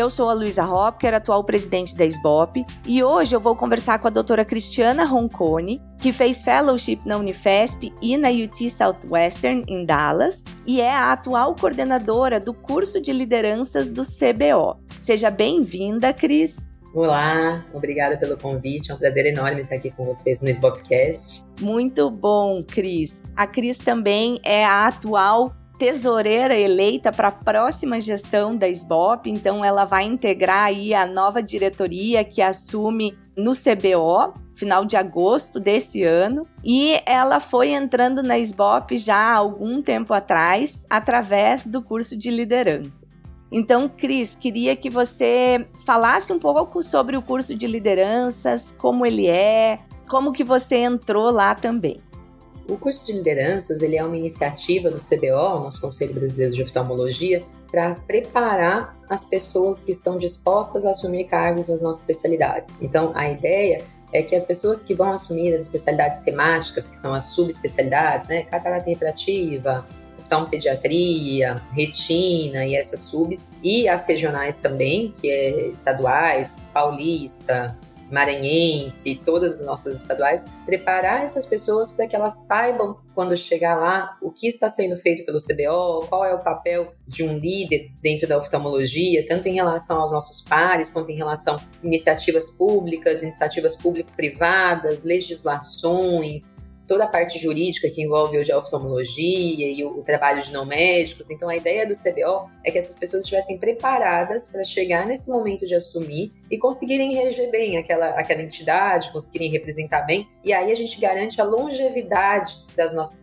Eu sou a Luísa Hopker, atual presidente da SBOP, e hoje eu vou conversar com a doutora Cristiana Roncone, que fez fellowship na Unifesp e na UT Southwestern, em Dallas, e é a atual coordenadora do curso de lideranças do CBO. Seja bem-vinda, Cris. Olá, obrigada pelo convite. É um prazer enorme estar aqui com vocês no SBOPcast. Muito bom, Cris. A Cris também é a atual tesoureira eleita para a próxima gestão da SBOP, então ela vai integrar aí a nova diretoria que assume no CBO, final de agosto desse ano, e ela foi entrando na SBOP já há algum tempo atrás, através do curso de liderança. Então, Cris, queria que você falasse um pouco sobre o curso de lideranças, como ele é, como que você entrou lá também. O curso de lideranças ele é uma iniciativa do CBO, nosso Conselho Brasileiro de Oftalmologia, para preparar as pessoas que estão dispostas a assumir cargos nas nossas especialidades. Então, a ideia é que as pessoas que vão assumir as especialidades temáticas, que são as subespecialidades, né, catarata refrativa, oftalmopediatria, retina e essas subs, e as regionais também, que é estaduais, paulista, maranhense, todas as nossas estaduais, preparar essas pessoas para que elas saibam, quando chegar lá, o que está sendo feito pelo CBO, qual é o papel de um líder dentro da oftalmologia, tanto em relação aos nossos pares, quanto em relação a iniciativas públicas, iniciativas público-privadas, legislações, toda a parte jurídica que envolve hoje a oftalmologia e o, o, trabalho de não médicos. Então, a ideia do CBO é que essas pessoas estivessem preparadas para chegar nesse momento de assumir e conseguirem reger bem aquela, aquela entidade, conseguirem representar bem. E aí a gente garante a longevidade das nossas,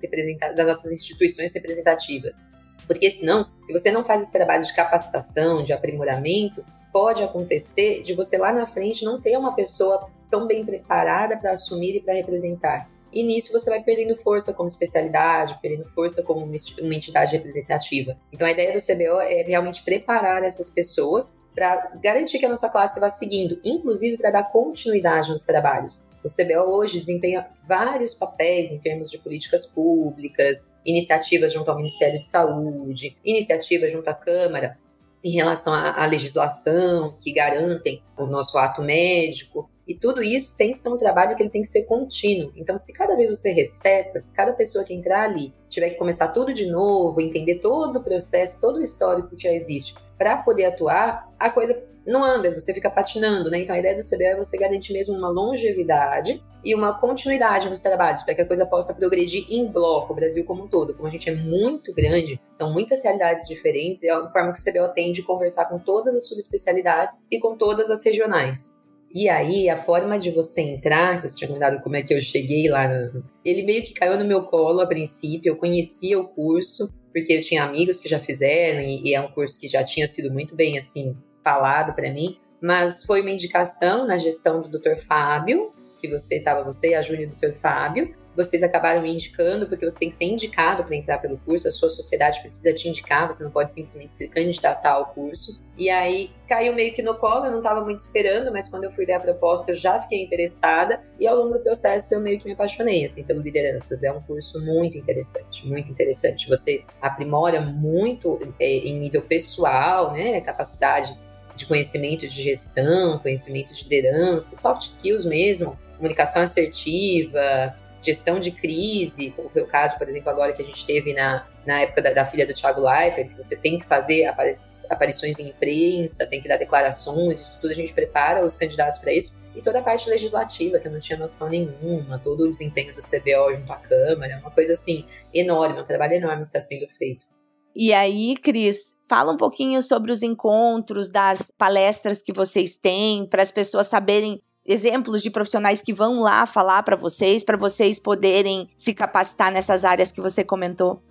das nossas instituições representativas. Porque senão, se você não faz esse trabalho de capacitação, de aprimoramento, pode acontecer de você lá na frente não ter uma pessoa tão bem preparada para assumir e para representar e nisso você vai perdendo força como especialidade, perdendo força como uma entidade representativa. Então a ideia do CBO é realmente preparar essas pessoas para garantir que a nossa classe vá seguindo, inclusive para dar continuidade nos trabalhos. O CBO hoje desempenha vários papéis em termos de políticas públicas, iniciativas junto ao Ministério de Saúde, iniciativas junto à Câmara em relação à, legislação que garantem o nosso ato médico. E tudo isso tem que ser um trabalho que ele tem que ser contínuo. Então, se cada vez você receta, se cada pessoa que entrar ali tiver que começar tudo de novo, entender todo o processo, todo o histórico que já existe, para poder atuar, a coisa não anda, você fica patinando, né? Então a ideia do CBO é você garantir mesmo uma longevidade e uma continuidade nos trabalhos, para que a coisa possa progredir em bloco, o Brasil como um todo. Como a gente é muito grande, são muitas realidades diferentes, é a forma que o CBO tem de conversar com todas as subespecialidades e com todas as regionais. E aí, a forma de você entrar, que você tinha comentado como é que eu cheguei lá, ele meio que caiu no meu colo a princípio, eu conhecia o curso, porque eu tinha amigos que já fizeram, e, e é um curso que já tinha sido muito bem, assim, falado para mim, mas foi uma indicação na gestão do Dr. Fábio, que você estava, você e a Júlia do Dr. Fábio, vocês acabaram me indicando, porque você tem que ser indicado para entrar pelo curso, a sua sociedade precisa te indicar, você não pode simplesmente se candidatar ao curso. E aí caiu meio que no colo, eu não estava muito esperando, mas quando eu fui dar a proposta eu já fiquei interessada e ao longo do processo eu meio que me apaixonei assim pelo lideranças. É um curso muito interessante, muito interessante. Você aprimora muito é, em nível pessoal, né, capacidades de conhecimento de gestão, conhecimento de liderança, soft skills mesmo, comunicação assertiva, gestão de crise, como foi o caso, por exemplo, agora que a gente teve na, na época da, da filha do Thiago Leifert, que você tem que fazer apari aparições em imprensa, tem que dar declarações, isso tudo a gente prepara os candidatos para isso. E toda a parte legislativa, que eu não tinha noção nenhuma, todo o desempenho do CBO junto à Câmara, é uma coisa assim enorme, um trabalho enorme que está sendo feito. E aí, Cris, Fala um pouquinho sobre os encontros, das palestras que vocês têm, para as pessoas saberem exemplos de profissionais que vão lá falar para vocês, para vocês poderem se capacitar nessas áreas que você comentou?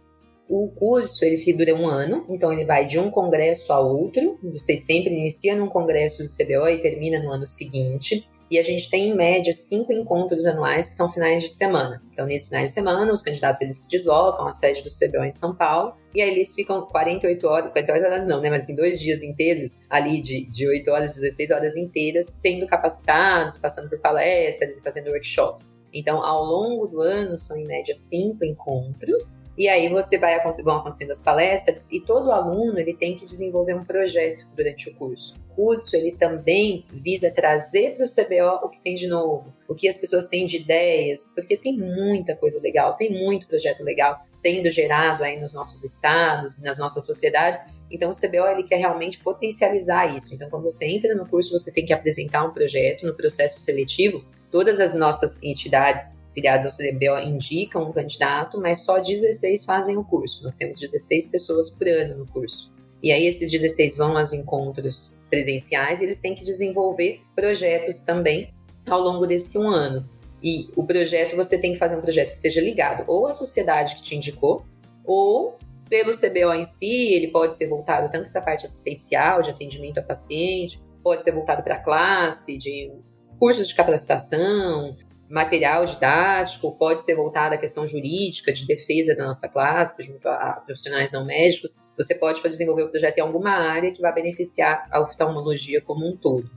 O curso ele dura um ano, então ele vai de um congresso a outro. Você sempre inicia num congresso do CBO e termina no ano seguinte. E a gente tem, em média, cinco encontros anuais que são finais de semana. Então, nesses finais de semana, os candidatos eles se deslocam à sede do CBO em São Paulo, e aí eles ficam 48 horas, 48 horas não, né? Mas em assim, dois dias inteiros, ali de, de 8 horas, 16 horas inteiras, sendo capacitados, passando por palestras e fazendo workshops. Então, ao longo do ano, são em média cinco encontros, e aí você vai vão acontecendo as palestras e todo aluno ele tem que desenvolver um projeto durante o curso. Curso ele também visa trazer para o CBO o que tem de novo, o que as pessoas têm de ideias, porque tem muita coisa legal, tem muito projeto legal sendo gerado aí nos nossos estados, nas nossas sociedades. Então o CBO ele quer realmente potencializar isso. Então quando você entra no curso você tem que apresentar um projeto no processo seletivo Todas as nossas entidades filiadas ao CDBO indicam um candidato, mas só 16 fazem o curso. Nós temos 16 pessoas por ano no curso. E aí esses 16 vão aos encontros presenciais e eles têm que desenvolver projetos também ao longo desse um ano. E o projeto, você tem que fazer um projeto que seja ligado ou à sociedade que te indicou, ou pelo CBO em si, ele pode ser voltado tanto para a parte assistencial, de atendimento a paciente, pode ser voltado para a classe, de cursos de capacitação, material didático, pode ser voltado à questão jurídica, de defesa da nossa classe, junto a profissionais não médicos. Você pode desenvolver o projeto em alguma área que vai beneficiar a oftalmologia como um todo.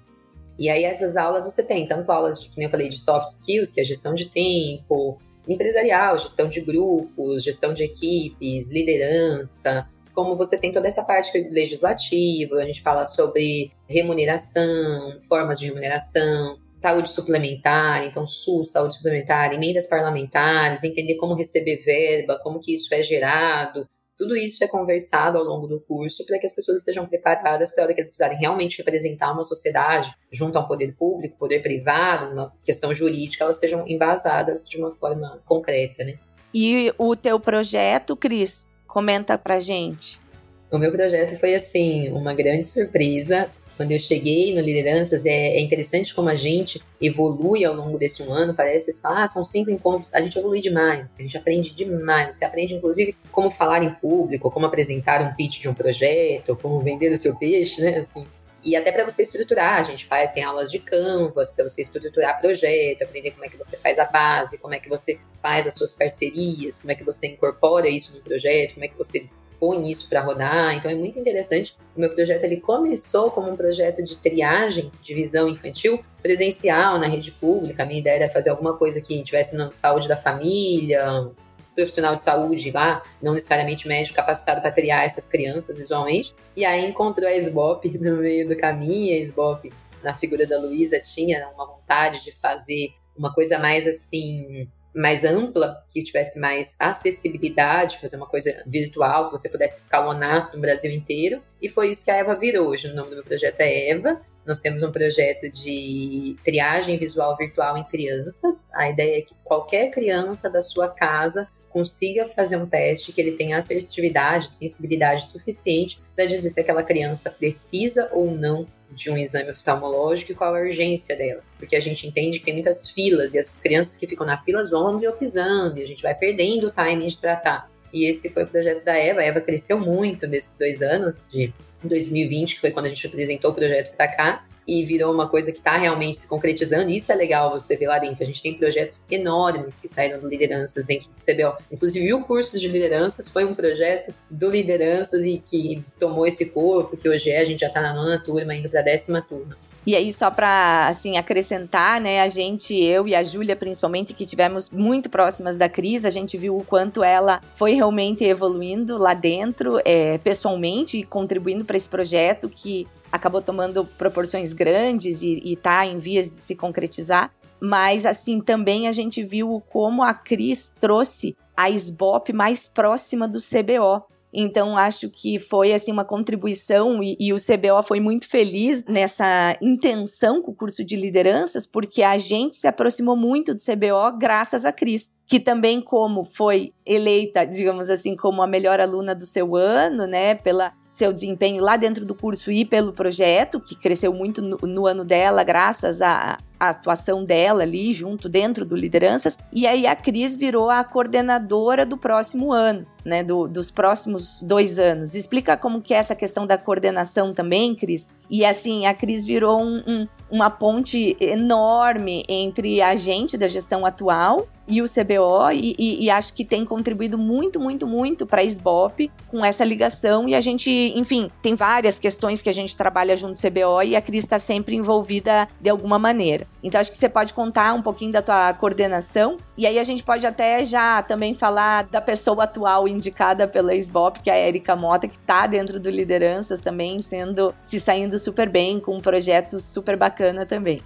E aí essas aulas você tem tanto aulas de, que eu falei, de soft skills, que é gestão de tempo, empresarial, gestão de grupos, gestão de equipes, liderança, como você tem toda essa parte legislativa, a gente fala sobre remuneração, formas de remuneração, saúde suplementar, então SUS, saúde suplementar, emendas parlamentares, entender como receber verba, como que isso é gerado. Tudo isso é conversado ao longo do curso para que as pessoas estejam preparadas para a hora que eles precisarem realmente representar uma sociedade junto a um poder público, poder privado, uma questão jurídica, elas estejam embasadas de uma forma concreta, né? E o teu projeto, Cris, comenta pra gente. O meu projeto foi assim, uma grande surpresa quando eu cheguei no Lideranças, é, é, interessante como a gente evolui ao longo desse um ano. Parece que ah, são cinco encontros. A gente evolui demais, a gente aprende demais. Você aprende, inclusive, como falar em público, como apresentar um pitch de um projeto, como vender o seu peixe, né? Assim, e até para você estruturar, a gente faz, tem aulas de Canvas para você estruturar projeto, aprender como é que você faz a base, como é que você faz as suas parcerias, como é que você incorpora isso no projeto, como é que você põe isso para rodar. Então é muito interessante. O meu projeto ele começou como um projeto de triagem de visão infantil presencial na rede pública. A minha ideia era fazer alguma coisa que tivesse na saúde da família, profissional de saúde lá, não necessariamente médico capacitado para triar essas crianças visualmente. E aí encontrou a SBOP no meio do caminho, a SBOP na figura da Luísa tinha uma vontade de fazer uma coisa mais assim mais ampla, que tivesse mais acessibilidade, fazer uma coisa virtual, que você pudesse escalonar no Brasil inteiro. E foi isso que a Eva virou. Hoje o nome do meu projeto é Eva. Nós temos um projeto de triagem visual virtual em crianças. A ideia é que qualquer criança da sua casa consiga fazer um teste que ele tenha assertividade, sensibilidade suficiente para dizer se aquela criança precisa ou não de um exame oftalmológico e qual a urgência dela. Porque a gente entende que tem muitas filas e essas crianças que ficam na fila vão ambliopizando e a gente vai perdendo o timing de tratar. E esse foi o projeto da Eva. A Eva cresceu muito nesses dois anos, de 2020, que foi quando a gente apresentou o projeto para cá e virou uma coisa que está realmente se concretizando. Isso é legal você ver lá dentro. A gente tem projetos enormes que saíram do Lideranças dentro do CBO. Inclusive, o curso de lideranças foi um projeto do Lideranças e que tomou esse corpo, que hoje é, a gente já está na nona turma, indo para a décima turma. E aí, só para assim, acrescentar, né, a gente, eu e a Júlia, principalmente, que tivemos muito próximas da Cris, a gente viu o quanto ela foi realmente evoluindo lá dentro, é, pessoalmente, contribuindo para esse projeto que acabou tomando proporções grandes e, está em vias de se concretizar. Mas, assim, também a gente viu como a Cris trouxe a SBOP mais próxima do CBO. Então, acho que foi assim uma contribuição e, e, o CBO foi muito feliz nessa intenção com o curso de lideranças, porque a gente se aproximou muito do CBO graças a Cris, que também como foi eleita, digamos assim, como a melhor aluna do seu ano, né, pela seu desempenho lá dentro do curso e pelo projeto, que cresceu muito no, no ano dela, graças à, à, atuação dela ali junto dentro do Lideranças. E aí a Cris virou a coordenadora do próximo ano, né? Do, dos próximos dois anos. Explica como que é essa questão da coordenação também, Cris, E assim, a Cris virou um, um, uma ponte enorme entre a gente da gestão atual e o CBO, e, e, e, acho que tem contribuído muito, muito, muito para a SBOP com essa ligação. E a gente, enfim, tem várias questões que a gente trabalha junto do CBO e a Cris está sempre envolvida de alguma maneira. Então, acho que você pode contar um pouquinho da tua coordenação, e aí a gente pode até já também falar da pessoa atual indicada pela SBOP, que é a Erika Mota, que está dentro do Lideranças também, sendo se saindo super bem, com um projeto super bacana também.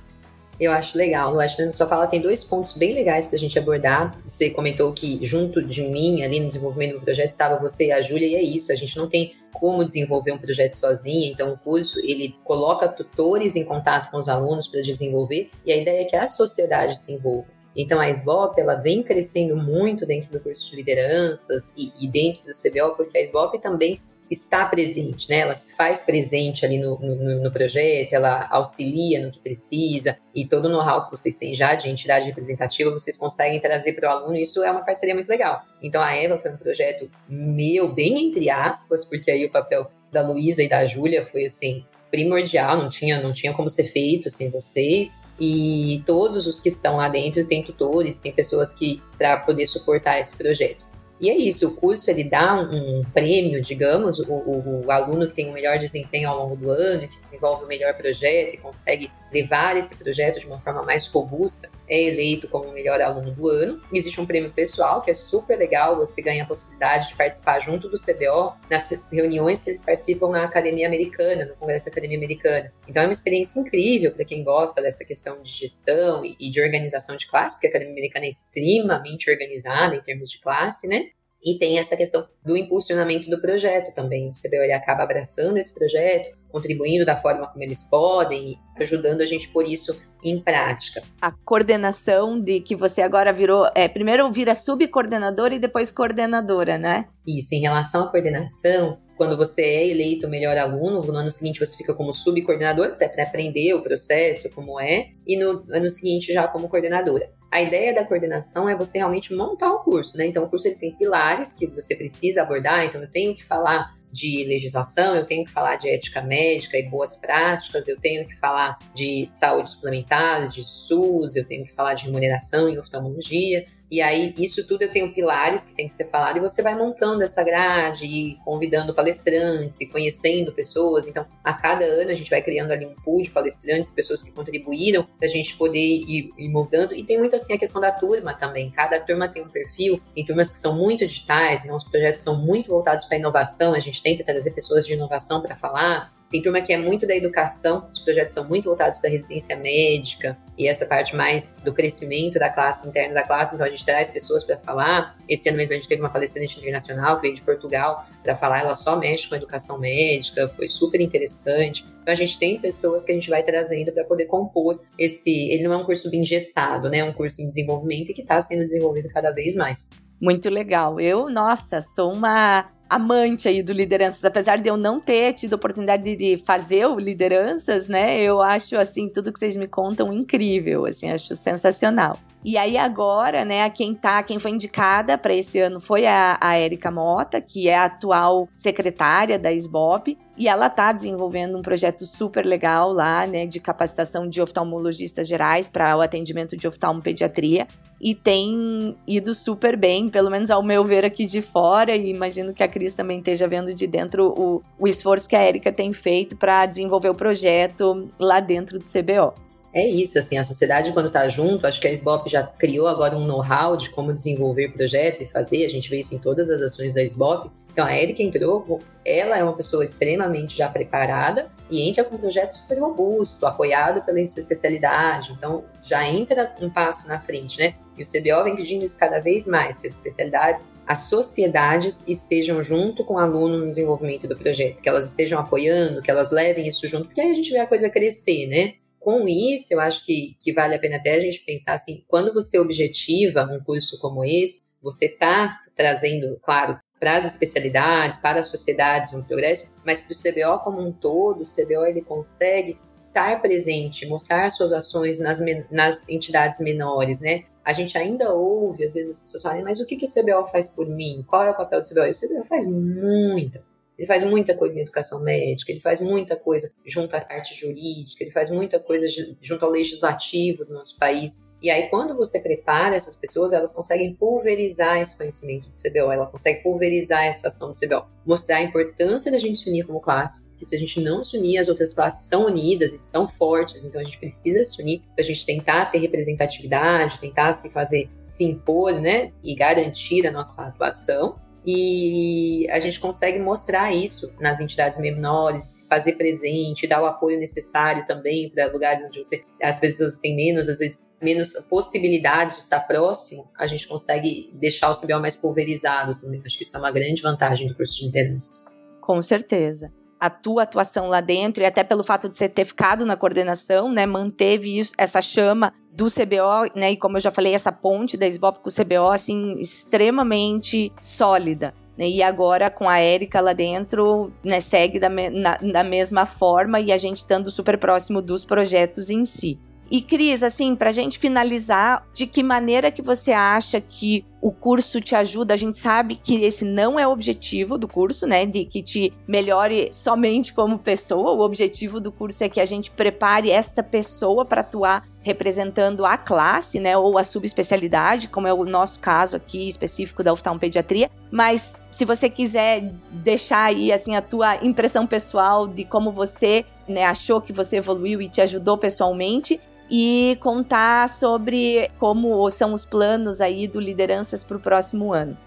Eu acho legal. No Ashland só fala tem dois pontos bem legais para a gente abordar. Você comentou que junto de mim, ali no desenvolvimento do projeto, estava você e a Júlia, e é isso. A gente não tem como desenvolver um projeto sozinha, então o curso ele coloca tutores em contato com os alunos para desenvolver, e a ideia é que a sociedade se envolva. Então a SBOP ela vem crescendo muito dentro do curso de lideranças e, e dentro do CBO, porque a SBOP também está presente, né? Ela se faz presente ali no, no, no, projeto, ela auxilia no que precisa e todo o know-how que vocês têm já de entidade representativa, vocês conseguem trazer para o aluno. Isso é uma parceria muito legal. Então a Eva foi um projeto meu, bem entre aspas, porque aí o papel da Luísa e da Júlia foi assim primordial, não tinha, não tinha como ser feito sem vocês. E todos os que estão lá dentro têm tutores, tem pessoas que para poder suportar esse projeto. E é isso, o curso ele dá um, um prêmio, digamos, o, o, o, aluno que tem o melhor desempenho ao longo do ano, que desenvolve o melhor projeto e consegue levar esse projeto de uma forma mais robusta, é eleito como o melhor aluno do ano. Existe um prêmio pessoal que é super legal, você ganha a possibilidade de participar junto do CBO nas reuniões que eles participam na Academia Americana, no Congresso Academia Americana. Então é uma experiência incrível para quem gosta dessa questão de gestão e, de organização de classe, porque a Academia Americana é extremamente organizada em termos de classe, né? E tem essa questão do impulsionamento do projeto também. O CBO ele acaba abraçando esse projeto, contribuindo da forma como eles podem, ajudando a gente por isso em prática. A coordenação de que você agora virou, é, primeiro vira subcoordenadora e depois coordenadora, né? Isso, em relação à coordenação, quando você é eleito melhor aluno, no ano seguinte você fica como subcoordenador para aprender o processo, como é, e no ano seguinte já como coordenadora. A ideia da coordenação é você realmente montar o curso, né? Então o curso ele tem pilares que você precisa abordar, então eu tenho que falar de legislação, eu tenho que falar de ética médica e boas práticas, eu tenho que falar de saúde suplementar, de SUS, eu tenho que falar de remuneração em oftalmologia, e aí, isso tudo eu tenho pilares que tem que ser falado, e você vai montando essa grade, e convidando palestrantes, e conhecendo pessoas. Então, a cada ano a gente vai criando ali um pool de palestrantes, pessoas que contribuíram, para a gente poder ir, ir moldando. E tem muito assim a questão da turma também. Cada turma tem um perfil, tem turmas que são muito digitais, então os projetos são muito voltados para inovação, a gente tenta trazer pessoas de inovação para falar. Tem turma que é muito da educação, os projetos são muito voltados para residência médica e essa parte mais do crescimento da classe interna da classe, então a gente traz pessoas para falar. Esse ano mesmo a gente teve uma palestrante internacional que veio de Portugal para falar, ela só mexe com educação médica, foi super interessante. Então a gente tem pessoas que a gente vai trazendo para poder compor esse. Ele não é um curso engessado, né? É um curso em desenvolvimento e que está sendo desenvolvido cada vez mais. Muito legal. Eu, nossa, sou uma amante aí do lideranças, apesar de eu não ter tido oportunidade de fazer o lideranças, né? Eu acho assim tudo que vocês me contam incrível, assim, acho sensacional. E aí agora, né, quem tá, quem foi indicada para esse ano foi a, a Érica Mota, que é a atual secretária da SBOP, e ela tá desenvolvendo um projeto super legal lá, né, de capacitação de oftalmologistas gerais para o atendimento de oftalmopediatria. E tem ido super bem, pelo menos ao meu ver aqui de fora, e imagino que a Cris também esteja vendo de dentro o, o esforço que a Érica tem feito para desenvolver o projeto lá dentro do CBO é isso, assim, a sociedade quando está junto, acho que a SBOP já criou agora um know-how de como desenvolver projetos e fazer, a gente vê isso em todas as ações da SBOP. Então a Erika entrou, ela é uma pessoa extremamente já preparada e entra com um projeto super robusto, apoiado pela especialidade, então já entra um passo na frente, né? E o CBO vem pedindo isso cada vez mais, que as especialidades, as sociedades estejam junto com o aluno no desenvolvimento do projeto, que elas estejam apoiando, que elas levem isso junto, porque aí a gente vê a coisa crescer, né? Com isso, eu acho que, que vale a pena até a gente pensar assim, quando você objetiva um curso como esse, você está trazendo, claro, para as especialidades, para as sociedades um progresso, mas para o CBO como um todo, o CBO ele consegue estar presente, mostrar suas ações nas, nas entidades menores, né? A gente ainda ouve, às vezes as pessoas falam, mas o que, que o CBO faz por mim? Qual é o papel do CBO? E o CBO faz muita ele faz muita coisa em educação médica, ele faz muita coisa junto à parte jurídica, ele faz muita coisa junto ao legislativo do nosso país. E aí, quando você prepara essas pessoas, elas conseguem pulverizar esse conhecimento do CBO, ela consegue pulverizar essa ação do CBO, mostrar a importância da gente se unir como classe, que se a gente não se unir, as outras classes são unidas e são fortes, então a gente precisa se unir para a gente tentar ter representatividade, tentar se fazer, se impor, né, e garantir a nossa atuação e a gente consegue mostrar isso nas entidades menores, fazer presente, dar o apoio necessário também para lugares onde você, as pessoas têm menos, às vezes, menos possibilidades de estar próximo, a gente consegue deixar o CBO mais pulverizado também. Acho que isso é uma grande vantagem do curso de lideranças. Com certeza a tua atuação lá dentro e até pelo fato de você ter ficado na coordenação, né, manteve isso, essa chama do CBO, né, e como eu já falei, essa ponte da SBOP com o CBO, assim, extremamente sólida. Né, e agora com a Érica lá dentro, né, segue da, me, na, da mesma forma e a gente estando super próximo dos projetos em si. E Cris, assim, para a gente finalizar, de que maneira que você acha que o curso te ajuda? A gente sabe que esse não é o objetivo do curso, né? De que te melhore somente como pessoa. O objetivo do curso é que a gente prepare esta pessoa para atuar representando a classe, né, ou a subespecialidade, como é o nosso caso aqui específico da oftalmopediatria, mas se você quiser deixar aí assim a tua impressão pessoal de como você, né, achou que você evoluiu e te ajudou pessoalmente e contar sobre como são os planos aí do Lideranças para o próximo ano.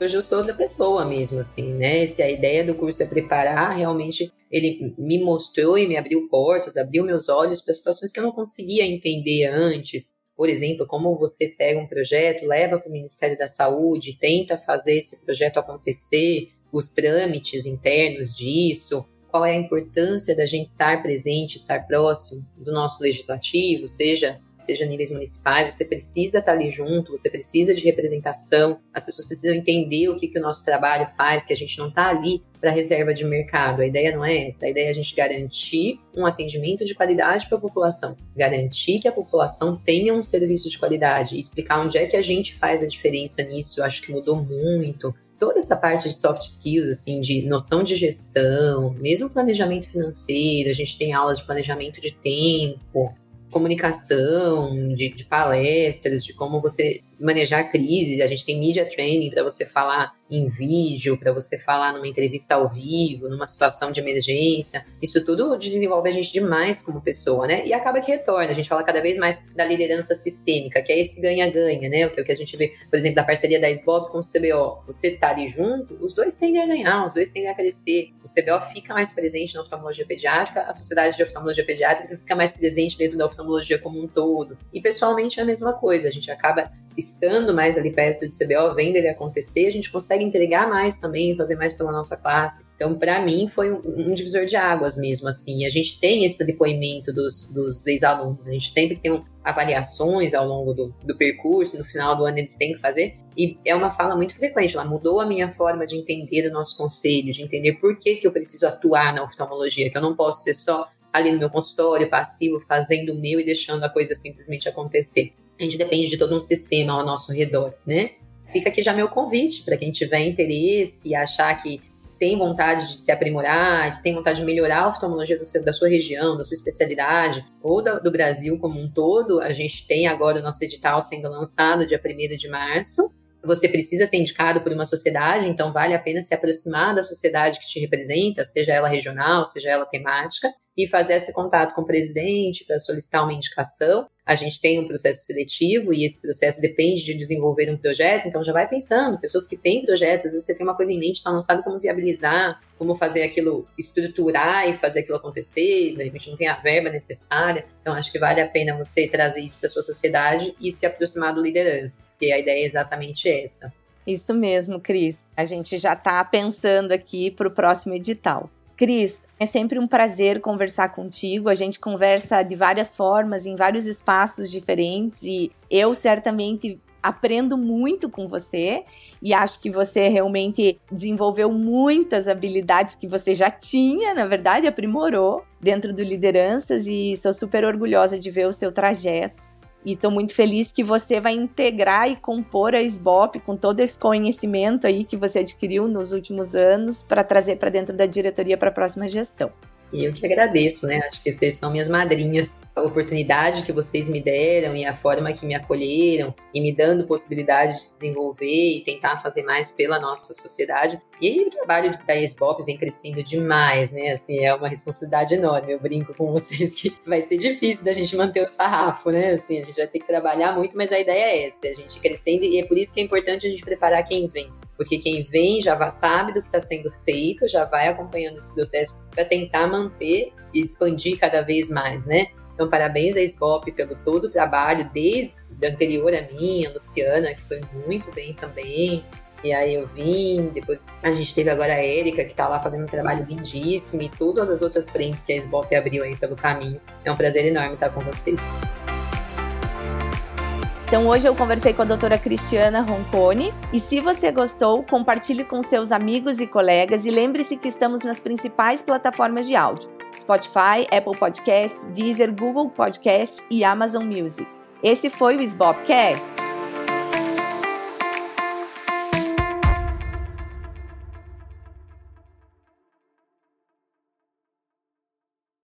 Hoje eu sou outra pessoa mesmo, assim, né? Se a ideia do curso é preparar, realmente ele me mostrou e me abriu portas, abriu meus olhos para situações que eu não conseguia entender antes. Por exemplo, como você pega um projeto, leva para o Ministério da Saúde, tenta fazer esse projeto acontecer, os trâmites internos disso, qual é a importância da gente estar presente, estar próximo do nosso legislativo, seja seja níveis municipais, você precisa estar ali junto, você precisa de representação, as pessoas precisam entender o que, que o nosso trabalho faz, que a gente não está ali para reserva de mercado. A ideia não é essa, a ideia é a gente garantir um atendimento de qualidade para a população, garantir que a população tenha um serviço de qualidade, explicar onde é que a gente faz a diferença nisso, eu acho que mudou muito toda essa parte de soft skills, assim, de noção de gestão, mesmo planejamento financeiro, a gente tem aulas de planejamento de tempo, comunicação, de, de palestras, de como você manejar crises. A gente tem media training para você falar em vídeo, para você falar numa entrevista ao vivo, numa situação de emergência. Isso tudo desenvolve a gente demais como pessoa, né? E acaba que retorna. A gente fala cada vez mais da liderança sistêmica, que é esse ganha-ganha, né? O que, é a gente vê, por exemplo, da parceria da SBOB com o CBO. Você tá ali junto, os dois tendem a ganhar, os dois tendem a crescer. O CBO fica mais presente na oftalmologia pediátrica, a Sociedade de Oftalmologia Pediátrica fica mais presente dentro da oftalmologia como um todo. E pessoalmente é a mesma coisa. A gente acaba estando mais ali perto do CBO, vendo ele acontecer, a gente consegue entregar mais também, fazer mais pela nossa classe. Então, para mim, foi um, um, divisor de águas mesmo, assim. A gente tem esse depoimento dos, dos ex-alunos, a gente sempre tem um, avaliações ao longo do, do percurso, no final do ano eles têm que fazer, e é uma fala muito frequente, ela mudou a minha forma de entender o nosso conselho, de entender por que, que eu preciso atuar na oftalmologia, que eu não posso ser só ali no meu consultório, passivo, fazendo o meu e deixando a coisa simplesmente acontecer. A gente depende de todo um sistema ao nosso redor, né? Fica aqui já meu convite para quem tiver interesse e achar que tem vontade de se aprimorar, que tem vontade de melhorar a oftalmologia seu, da sua região, da sua especialidade, ou do Brasil como um todo, a gente tem agora o nosso edital sendo lançado dia 1 de março. Você precisa ser indicado por uma sociedade, então vale a pena se aproximar da sociedade que te representa, seja ela regional, seja ela temática, e fazer esse contato com o presidente para solicitar uma indicação. A gente tem um processo seletivo e esse processo depende de desenvolver um projeto, então já vai pensando, pessoas que têm projetos, às vezes você tem uma coisa em mente, só não sabe como viabilizar, como fazer aquilo estruturar e fazer aquilo acontecer, de repente não tem a verba necessária. Então acho que vale a pena você trazer isso para sua sociedade e se aproximar do lideranças, porque a ideia é exatamente essa. Isso mesmo, Cris. A gente já está pensando aqui para o próximo edital. Cris, é sempre um prazer conversar contigo. A gente conversa de várias formas, em vários espaços diferentes, e eu certamente aprendo muito com você e acho que você realmente desenvolveu muitas habilidades que você já tinha, na verdade, aprimorou dentro do lideranças e sou super orgulhosa de ver o seu trajeto E estou muito feliz que você vai integrar e compor a SBOP com todo esse conhecimento aí que você adquiriu nos últimos anos para trazer para dentro da diretoria para a próxima gestão. E eu que agradeço, né? Acho que vocês são minhas madrinhas. A oportunidade que vocês me deram e a forma que me acolheram e me dando possibilidade de desenvolver e tentar fazer mais pela nossa sociedade. E o trabalho da ESBOP vem crescendo demais, né? Assim, é uma responsabilidade enorme. Eu brinco com vocês que vai ser difícil da gente manter o sarrafo, né? Assim, a gente vai ter que trabalhar muito, mas a ideia é essa, a gente crescendo e é por isso que é importante a gente preparar quem vem porque quem vem já sabe do que está sendo feito, já vai acompanhando esse processo para tentar manter e expandir cada vez mais, né? Então, parabéns a SBOP pelo todo o trabalho, desde anterior a mim, a Luciana, que foi muito bem também. E aí eu vim, depois a gente teve agora a Érica, que está lá fazendo um trabalho lindíssimo, e todas as outras frentes que a SBOP abriu aí pelo caminho. É um prazer enorme estar com vocês. Então hoje eu conversei com a doutora Cristiana Roncone e se você gostou, compartilhe com seus amigos e colegas e lembre-se que estamos nas principais plataformas de áudio: Spotify, Apple Podcasts, Deezer, Google Podcast e Amazon Music. Esse foi o Sbopcast.